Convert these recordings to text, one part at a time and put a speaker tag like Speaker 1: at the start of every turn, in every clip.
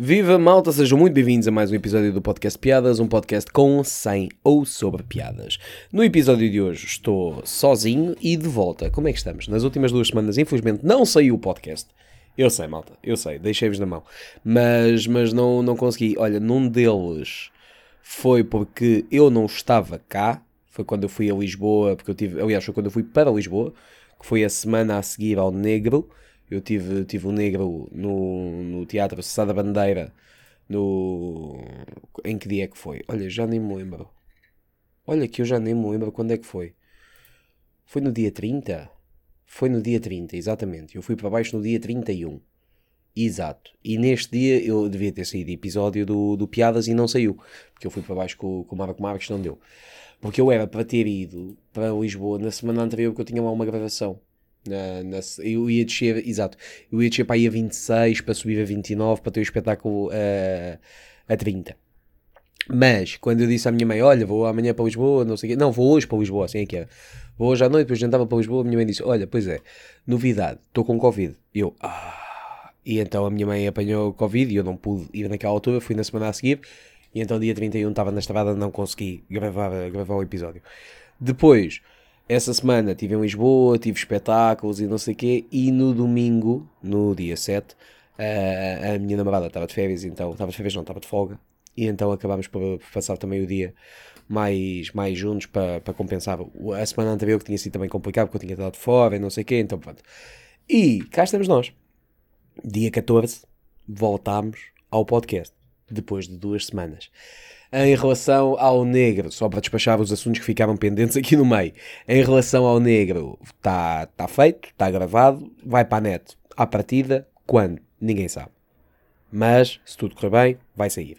Speaker 1: Viva malta, sejam muito bem-vindos a mais um episódio do Podcast Piadas, um podcast com, sem ou sobre piadas. No episódio de hoje estou sozinho e de volta. Como é que estamos? Nas últimas duas semanas, infelizmente, não saiu o podcast. Eu sei, malta, eu sei, deixei-vos na mão. Mas, mas não, não consegui. Olha, num deles foi porque eu não estava cá, foi quando eu fui a Lisboa, porque eu tive, aliás, foi quando eu fui para Lisboa, que foi a semana a seguir ao Negro. Eu tive, tive o Negro no, no Teatro Sada Bandeira, no... Em que dia é que foi? Olha, já nem me lembro. Olha que eu já nem me lembro quando é que foi. Foi no dia 30? Foi no dia 30, exatamente. Eu fui para baixo no dia 31. Exato. E neste dia eu devia ter saído episódio do, do Piadas e não saiu. Porque eu fui para baixo com, com o Marco Marques, não deu. Porque eu era para ter ido para Lisboa na semana anterior, porque eu tinha lá uma gravação. Na, na, eu ia descer, exato, eu ia descer para aí a 26 para subir a 29 para ter o espetáculo a, a 30. Mas quando eu disse à minha mãe: Olha, vou amanhã para Lisboa, não sei o quê, não, vou hoje para Lisboa, assim é que era. Vou hoje à noite, depois jantava para Lisboa. A minha mãe disse: Olha, pois é, novidade, estou com Covid. E eu, ah. E então a minha mãe apanhou Covid e eu não pude ir naquela altura, fui na semana a seguir. E então dia 31 estava na estrada, não consegui gravar, gravar o episódio. Depois essa semana estive em Lisboa, tive espetáculos e não sei o quê, e no domingo, no dia 7, a, a minha namorada estava de férias, então, estava de férias não, estava de folga, e então acabámos por passar também o dia mais, mais juntos para, para compensar a semana anterior que tinha sido também complicado, porque eu tinha estado fora e não sei o quê, então pronto. E cá estamos nós. Dia 14, voltámos ao podcast, depois de duas semanas em relação ao negro, só para despachar os assuntos que ficaram pendentes aqui no meio, em relação ao negro, está tá feito, está gravado, vai para a net. À partida, quando? Ninguém sabe. Mas, se tudo correr bem, vai sair.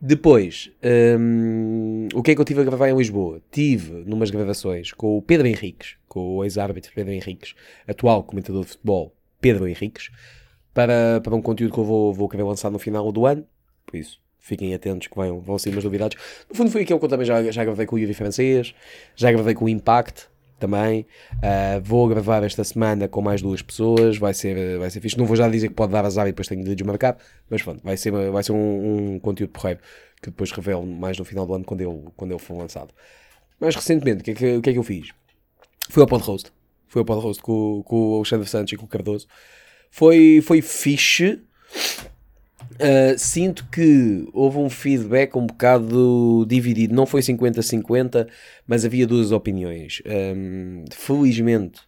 Speaker 1: Depois, hum, o que é que eu tive a gravar em Lisboa? Tive numas gravações com o Pedro Henriques, com o ex-árbitro Pedro Henriques, atual comentador de futebol Pedro Henriques, para, para um conteúdo que eu vou, vou querer lançar no final do ano. Por isso, fiquem atentos que vão, vão sair umas novidades. No fundo foi aquilo que eu também já, já gravei com o Yuri Francês, já gravei com o Impact também. Uh, vou gravar esta semana com mais duas pessoas, vai ser, vai ser fixe. Não vou já dizer que pode dar azar e depois tenho de desmarcar, mas pronto, vai ser, vai ser um, um conteúdo porreiro que depois revelo mais no final do ano quando ele, quando ele for lançado. Mais recentemente, o que, é que, que é que eu fiz? Fui ao Pod Roast. Fui ao Pod Roast com, com o Alexandre Santos e com o Cardoso. Foi, foi fixe Uh, sinto que houve um feedback um bocado dividido, não foi 50-50, mas havia duas opiniões. Um, felizmente,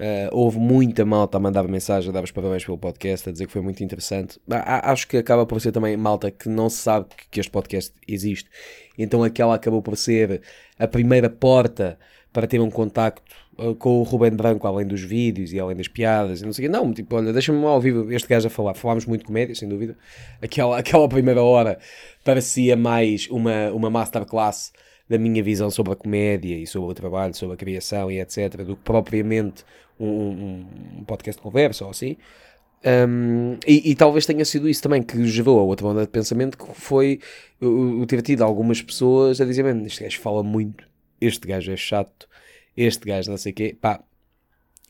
Speaker 1: uh, houve muita malta a mandar mensagem, a dar os parabéns pelo podcast, a dizer que foi muito interessante. Acho que acaba por ser também malta que não sabe que este podcast existe, então aquela acabou por ser a primeira porta para ter um contacto uh, com o Ruben Branco, além dos vídeos e além das piadas e não sei o quê. Não, tipo, olha, deixa-me ao vivo este gajo a falar. Falámos muito comédia, sem dúvida. Aquela, aquela primeira hora parecia mais uma, uma masterclass da minha visão sobre a comédia e sobre o trabalho, sobre a criação e etc., do que propriamente um, um, um podcast de conversa ou assim. Um, e, e, talvez tenha sido isso também que gerou a outra onda de pensamento que foi eu ter tido algumas pessoas a dizer, este gajo fala muito este gajo é chato, este gajo não sei o quê, pá,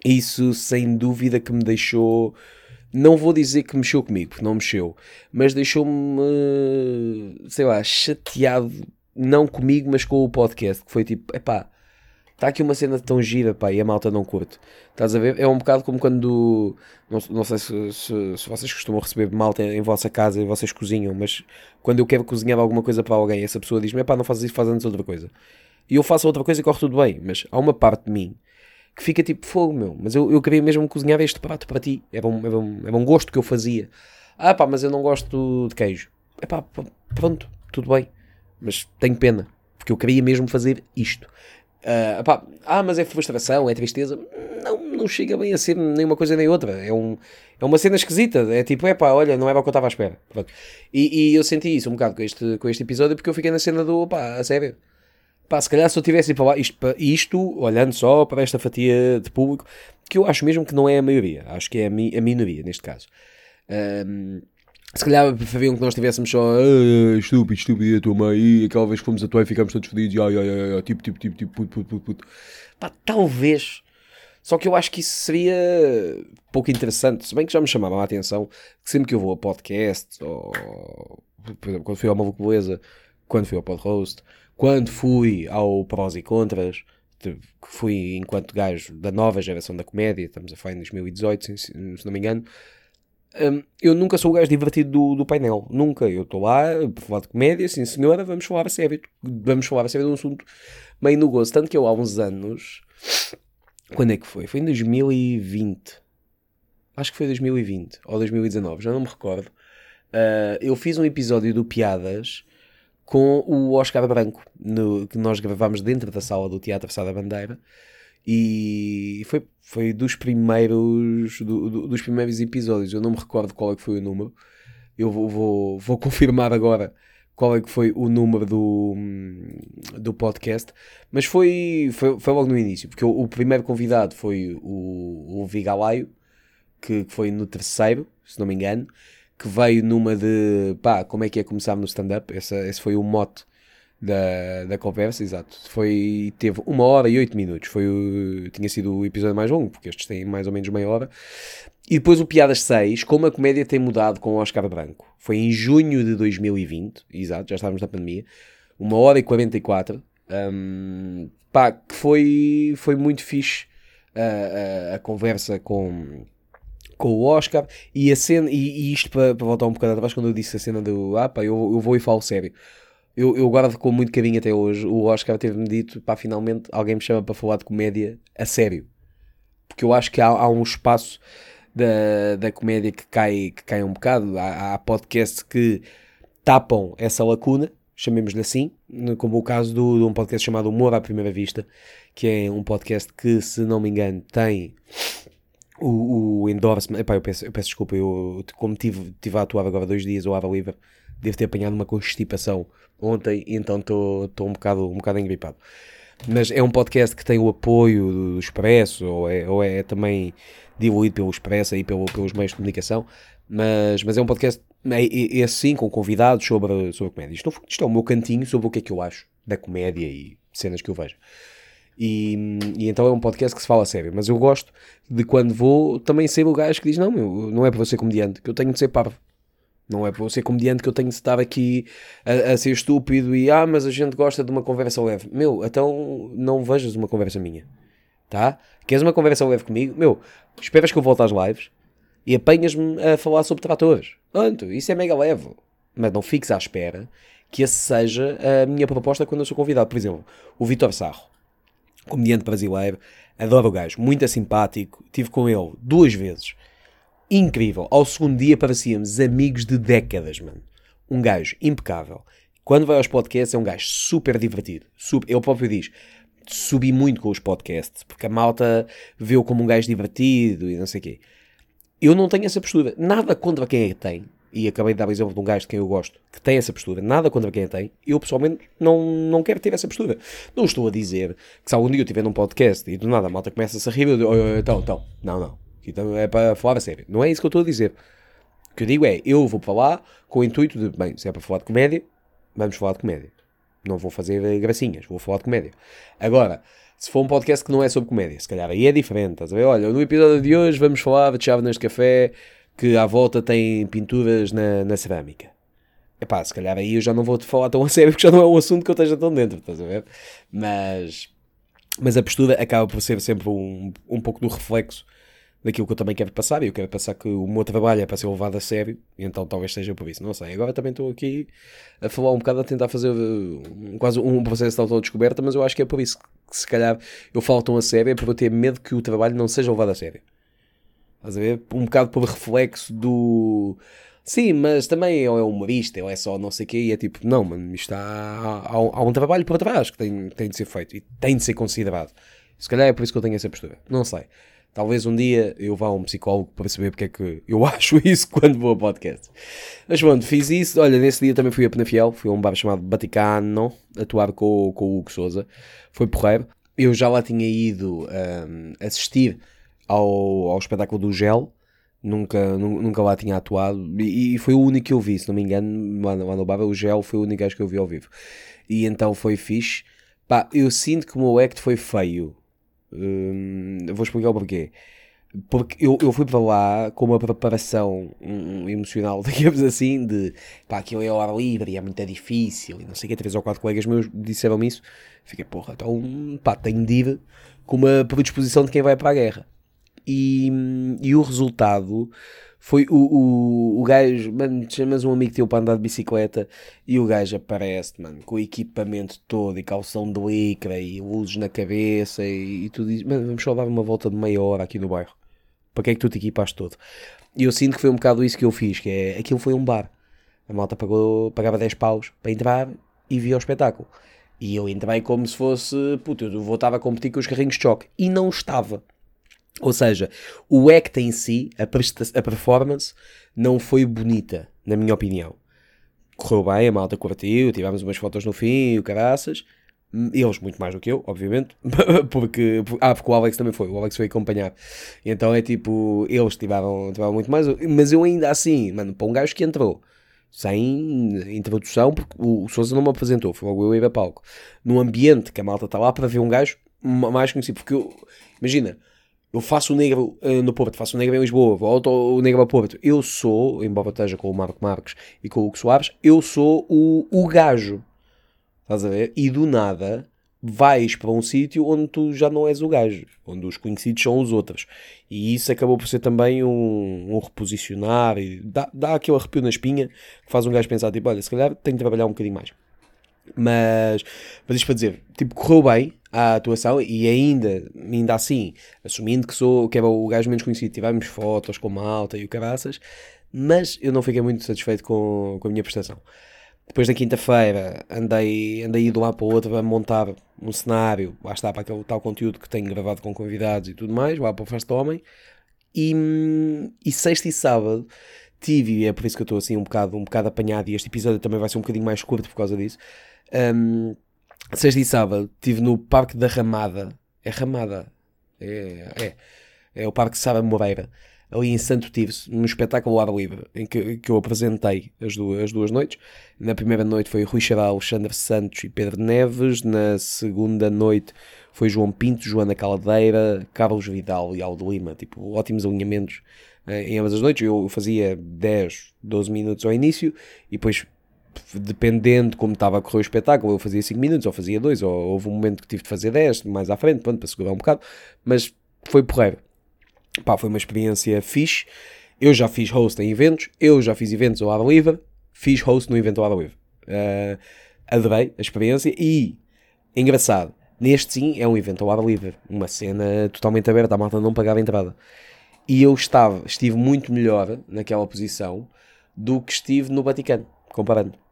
Speaker 1: isso sem dúvida que me deixou, não vou dizer que mexeu comigo, porque não mexeu, mas deixou-me, sei lá, chateado, não comigo, mas com o podcast, que foi tipo, epá, está aqui uma cena tão gira, pá, e a malta não curte. Estás a ver? É um bocado como quando, não, não sei se, se, se, vocês costumam receber malta em, em vossa casa e vocês cozinham, mas quando eu quero cozinhar alguma coisa para alguém, essa pessoa diz-me, pá, não fazes isso, faz antes outra coisa e eu faço outra coisa e corre tudo bem. Mas há uma parte de mim que fica tipo fogo, meu. Mas eu, eu queria mesmo cozinhar este prato para ti. Era um, era, um, era um gosto que eu fazia. Ah pá, mas eu não gosto de queijo. É pá, pronto, tudo bem. Mas tenho pena, porque eu queria mesmo fazer isto. Uh, pá, ah, mas é frustração, é tristeza. Não, não chega bem a ser nem uma coisa nem outra. É, um, é uma cena esquisita. É tipo, é pá, olha, não era o que eu estava à espera. E, e, eu senti isso um bocado com este, com este episódio porque eu fiquei na cena do, pá, a sério Pá, se calhar se eu tivesse para lá, isto, isto, olhando só para esta fatia de público, que eu acho mesmo que não é a maioria, acho que é a, mi, a minoria neste caso. Um, se calhar preferiam que nós estivéssemos só ah, estúpido, estúpido, a tua mãe, e aquela vez que fomos a tua e ficámos todos fodidos, ai, ai, ai, tipo, tipo, tipo, tipo, puto, puto, puto. Pá, talvez Só que eu acho que isso seria pouco interessante, se bem que já me chamava a atenção que sempre que eu vou a podcast, ou por exemplo, quando fui ao Maluco Beleza, quando fui ao Podhost, quando fui ao Prós e Contras, fui enquanto gajo da nova geração da comédia, estamos a falar em 2018, se, não me engano, um, eu nunca sou o gajo divertido do, do painel. Nunca. Eu estou lá para falar de comédia, sim senhora, vamos falar a sério. Vamos falar a sério de um assunto meio no gozo. Tanto que eu há uns anos. Quando é que foi? Foi em 2020. Acho que foi 2020 ou 2019, já não me recordo. Uh, eu fiz um episódio do Piadas com o Oscar Branco, no, que nós gravámos dentro da sala do Teatro Sá da Bandeira. E foi, foi dos primeiros do, do, dos primeiros episódios. Eu não me recordo qual é que foi o número. Eu vou, vou, vou confirmar agora qual é que foi o número do, do podcast. Mas foi, foi, foi logo no início, porque o, o primeiro convidado foi o, o Vigalaio, que, que foi no terceiro, se não me engano, que veio numa de pá, como é que é começar no stand-up. Esse foi o mote da, da conversa, exato. Foi, teve uma hora e oito minutos. Foi o, tinha sido o episódio mais longo, porque estes têm mais ou menos meia hora. E depois o Piadas 6, como a comédia tem mudado com o Oscar Branco. Foi em junho de 2020, exato, já estávamos na pandemia. Uma hora e 44. Um, pá, que foi, foi muito fixe a, a, a conversa com com o Oscar e a cena, e, e isto para, para, voltar um bocado atrás, quando eu disse a cena do ah pá, eu, eu vou e falo sério. Eu, eu guardo com muito carinho até hoje. O Oscar teve-me dito, pá, finalmente alguém me chama para falar de comédia a sério. Porque eu acho que há, há um espaço da, da comédia que cai, que cai um bocado. Há, há podcasts que tapam essa lacuna, chamemos-lhe assim, como o caso do, de um podcast chamado Humor à Primeira Vista, que é um podcast que, se não me engano, tem o, o endorsement. Epá, eu peço, eu peço desculpa, eu, como tive, tive a atuar agora dois dias ao ar livre, devo ter apanhado uma constipação ontem então estou um bocado, um bocado engripado. Mas é um podcast que tem o apoio do Expresso, ou é, ou é também diluído pelo Expresso e pelo, pelos meios de comunicação, mas, mas é um podcast, é, é, é assim, com convidados sobre, sobre comédia. Isto, isto é o meu cantinho sobre o que é que eu acho da comédia e cenas que eu vejo. E, e, então é um podcast que se fala a sério. Mas eu gosto de quando vou também ser o gajo que diz: Não, meu, não é para você comediante, que eu tenho de ser parvo. Não é para ser comediante que eu tenho de estar aqui a, a, ser estúpido e ah, mas a gente gosta de uma conversa leve. Meu, então não vejas uma conversa minha. Tá? Queres uma conversa leve comigo? Meu, esperas que eu volte às lives e apanhas-me a falar sobre tratores. Pronto, isso é mega leve. Mas não fiques à espera que essa seja a minha proposta quando eu sou convidado. Por exemplo, o Vitor Sarro comediante brasileiro, adoro o gajo, muito simpático, tive com ele duas vezes, incrível. Ao segundo dia parecíamos amigos de décadas, mano. Um gajo impecável. Quando vai aos podcasts é um gajo super divertido. Super, ele próprio diz, subi muito com os podcasts, porque a malta vê-o como um gajo divertido e não sei o quê. Eu não tenho essa postura. Nada contra quem é que tem e acabei de dar o exemplo de um gajo de quem eu gosto, que tem essa postura, nada contra quem a tem, eu pessoalmente não, não quero ter essa postura. Não estou a dizer que se algum dia eu estiver num podcast e do nada a malta começa a rir, eu digo, então, então, não, não, então é para falar a sério. Não é isso que eu estou a dizer. O que eu digo é, eu vou falar com o intuito de, bem, se é para falar de comédia, vamos falar de comédia. Não vou fazer gracinhas, vou falar de comédia. Agora, se for um podcast que não é sobre comédia, se calhar aí é diferente, estás a ver? Olha, no episódio de hoje vamos falar de chávenas de café que à volta tem pinturas na, na cerâmica. Epá, se calhar aí eu já não vou-te falar tão a sério porque já não é um assunto que eu esteja tão dentro, estás a ver? Mas, mas a postura acaba por ser sempre um, um pouco do reflexo daquilo que eu também quero passar, e eu quero passar que o meu trabalho é para ser levado a sério, então talvez seja por isso, não sei. Agora também estou aqui a falar um bocado, a tentar fazer quase um processo de autodescoberta, mas eu acho que é por isso que se calhar eu falo tão a sério, é por eu ter medo que o trabalho não seja levado a sério. Estás a ver? Um bocado por reflexo do. Sim, mas também ou é humorista, ou é só não sei o quê, e é tipo, não, mano, isto há, há, há, um trabalho por trás que tem, tem de ser feito e tem de ser considerado. Se calhar é por isso que eu tenho essa postura. Não sei. Talvez um dia eu vá a um psicólogo para saber porque é que eu acho isso quando vou a podcast. Mas pronto, fiz isso. Olha, nesse dia também fui a Penafiel, fui a um bar chamado Vaticano, atuar com, com o Hugo Souza. Foi porreiro. Eu já lá tinha ido um, assistir ao, ao espetáculo do Gel, nunca, nunca lá tinha atuado e, e, foi o único que eu vi, se não me engano, lá, no Baba, o Gel foi o único gajo que eu vi ao vivo. E então foi fixe. Pá, eu sinto que o meu act foi feio. Hum, vou explicar o porquê. Porque eu, eu fui para lá com uma preparação emocional, digamos assim, de pá, aquilo é ar livre e é muito difícil, e não sei o que, três ou quatro colegas meus disseram-me isso. Fiquei, porra, então pá, tenho de ir com uma predisposição de quem vai para a guerra. E, e o resultado foi o, o, o gajo, mano, chamas um amigo teu para andar de bicicleta e o gajo aparece, mano, com o equipamento todo e calção de licra e luzes na cabeça e, e tu dizes, mano, vamos só dar uma volta de meia hora aqui no bairro. Para que é que tu te equipaste todo? E eu sinto que foi um bocado isso que eu fiz, que é, aquilo foi um bar. A malta pagou, pagava 10 paus para entrar e via o espetáculo. E eu entrei como se fosse, puto, eu voltava a competir com os carrinhos de choque. E não estava. Ou seja, o act em si, a, a performance, não foi bonita, na minha opinião. Correu bem, a malta curtiu, tivemos umas fotos no fim, o caraças. Eles muito mais do que eu, obviamente, porque, ah, porque o Alex também foi, o Alex foi acompanhar. Então é tipo, eles tiveram, tiveram muito mais, mas eu ainda assim, mano, para um gajo que entrou sem introdução, porque o, o Souza não me apresentou, foi logo eu ir a palco. Num ambiente que a malta está lá para ver um gajo mais conhecido, porque eu, imagina, eu faço o negro uh, no Porto, faço o negro em Lisboa, volto o negro ao Porto. Eu sou, embora esteja com o Marco Marques e com o Hugo Soares, eu sou o, o gajo. Estás a ver? E do nada vais para um sítio onde tu já não és o gajo, onde os conhecidos são os outros. E isso acabou por ser também um, um reposicionar e dá, dá aquele arrepio na espinha que faz um gajo pensar, tipo, olha, se calhar tenho de trabalhar um bocadinho mais. Mas, mas isto para dizer, tipo, correu bem a atuação e ainda, ainda assim, assumindo que sou, que era o gajo menos conhecido, tivemos fotos com malta e o caraças, mas eu não fiquei muito satisfeito com, com a minha prestação. Depois da quinta-feira andei, andei de lá para o outro a montar um cenário, lá está para aquele tal conteúdo que tenho gravado com convidados e tudo mais, lá para o Festa Homem. E, e sexta e sábado tive, e é por isso que eu estou assim um bocado, um bocado apanhado, e este episódio também vai ser um bocadinho mais curto por causa disso. Um, sexta e sábado estive no Parque da Ramada. É Ramada. É, é, é o Parque Sara Moreira ali em Santo Tirso, num espetáculo ao ar livre, em que, que eu apresentei as duas, as duas noites. Na primeira noite foi Rui Xaral, Alexandre Santos e Pedro Neves. Na segunda noite foi João Pinto, Joana Caldeira, Carlos Vidal e Aldo Lima. Tipo, ótimos alinhamentos eh, em ambas as noites. Eu fazia 10, 12 minutos ao início e depois dependendo de como estava a correr o espetáculo, eu fazia 5 minutos, ou fazia 2, ou houve um momento que tive de fazer 10, mais à frente, pronto, para segurar um bocado, mas foi porreiro. Pá, foi uma experiência fixe. Eu já fiz host em eventos, eu já fiz eventos ao ar livre, fiz host no evento ao ar livre. Uh, adorei a experiência e, engraçado, neste sim é um evento ao ar livre, uma cena totalmente aberta, a malta não pagava entrada. E eu estava, estive muito melhor naquela posição do que estive no Vaticano, comparando.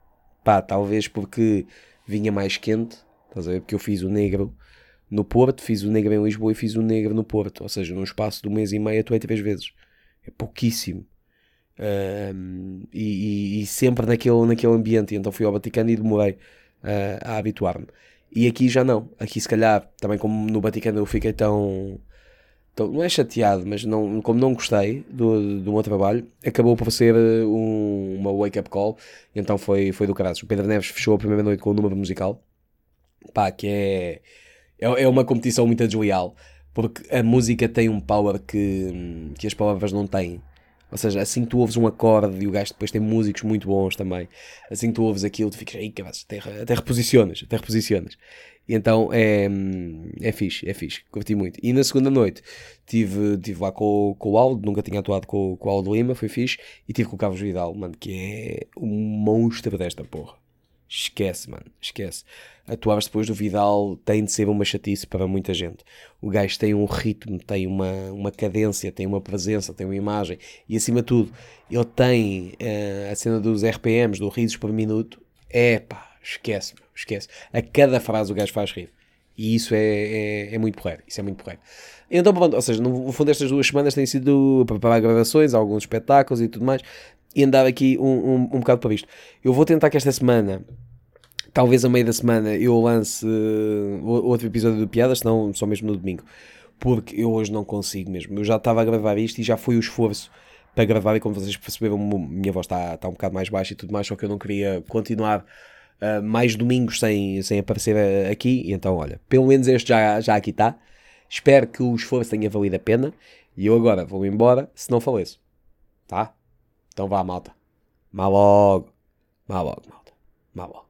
Speaker 1: Pá, talvez porque vinha mais quente, estás a ver? Porque eu fiz o negro no Porto, fiz o negro em Lisboa e fiz o negro no Porto. Ou seja, num espaço de um mês e meio atuei três vezes. É pouquíssimo. Um, e, e, e, sempre naquele, naquele ambiente. então fui ao Vaticano e demorei uh, a habituar-me. E aqui já não. Aqui, se calhar, também como no Vaticano eu fiquei tão. Tão não é chateado, mas não, como não gostei do, do meu trabalho, acabou por ser um, uma wake-up call. Então foi, foi do caralho. O Pedro Neves fechou a primeira noite com o número musical. Pá, que é é, é uma competição muito desleal, porque a música tem um power que, que as palavras não têm. Ou seja, assim tu ouves um acorde e o gajo depois tem músicos muito bons também, assim tu ouves aquilo, tu ficas aí, até, até reposicionas, até reposicionas. E então é, é fixe, é fixe, curti muito. E na segunda noite tive, tive lá com, com o Aldo, nunca tinha atuado com, com o Aldo Lima, foi fixe, e tive com o Carlos Vidal, mano, que é um monstro desta porra. Esquece, mano, esquece. Atuar depois do Vidal tem de ser uma chatice para muita gente. O gajo tem um ritmo, tem uma, uma cadência, tem uma presença, tem uma imagem e acima de tudo, ele tem uh, a cena dos RPMs, do risos por minuto. É pá, esquece, esquece. A cada frase o gajo faz rir. E isso é, é, é, muito porreiro. Isso é muito porreiro. Então, pronto, ou seja, no fundo, estas duas semanas têm sido preparar gravações, alguns espetáculos e tudo mais e andar aqui um, um, um bocado para isto. Eu vou tentar que esta semana, talvez a meio da semana, eu lance uh, outro episódio do Piadas, senão só mesmo no domingo. Porque eu hoje não consigo mesmo. Eu já estava a gravar isto e já foi o esforço para gravar e como vocês perceberam, minha voz está, está um bocado mais baixa e tudo mais, só que eu não queria continuar uh, mais domingos sem, sem aparecer uh, aqui. E então, olha, pelo menos este já, já aqui está. Espero que o esforço tenha valido a pena. E eu agora vou embora se não faleço. Tá? Então vá, malta. Má logo. Má logo, malta. Má logo.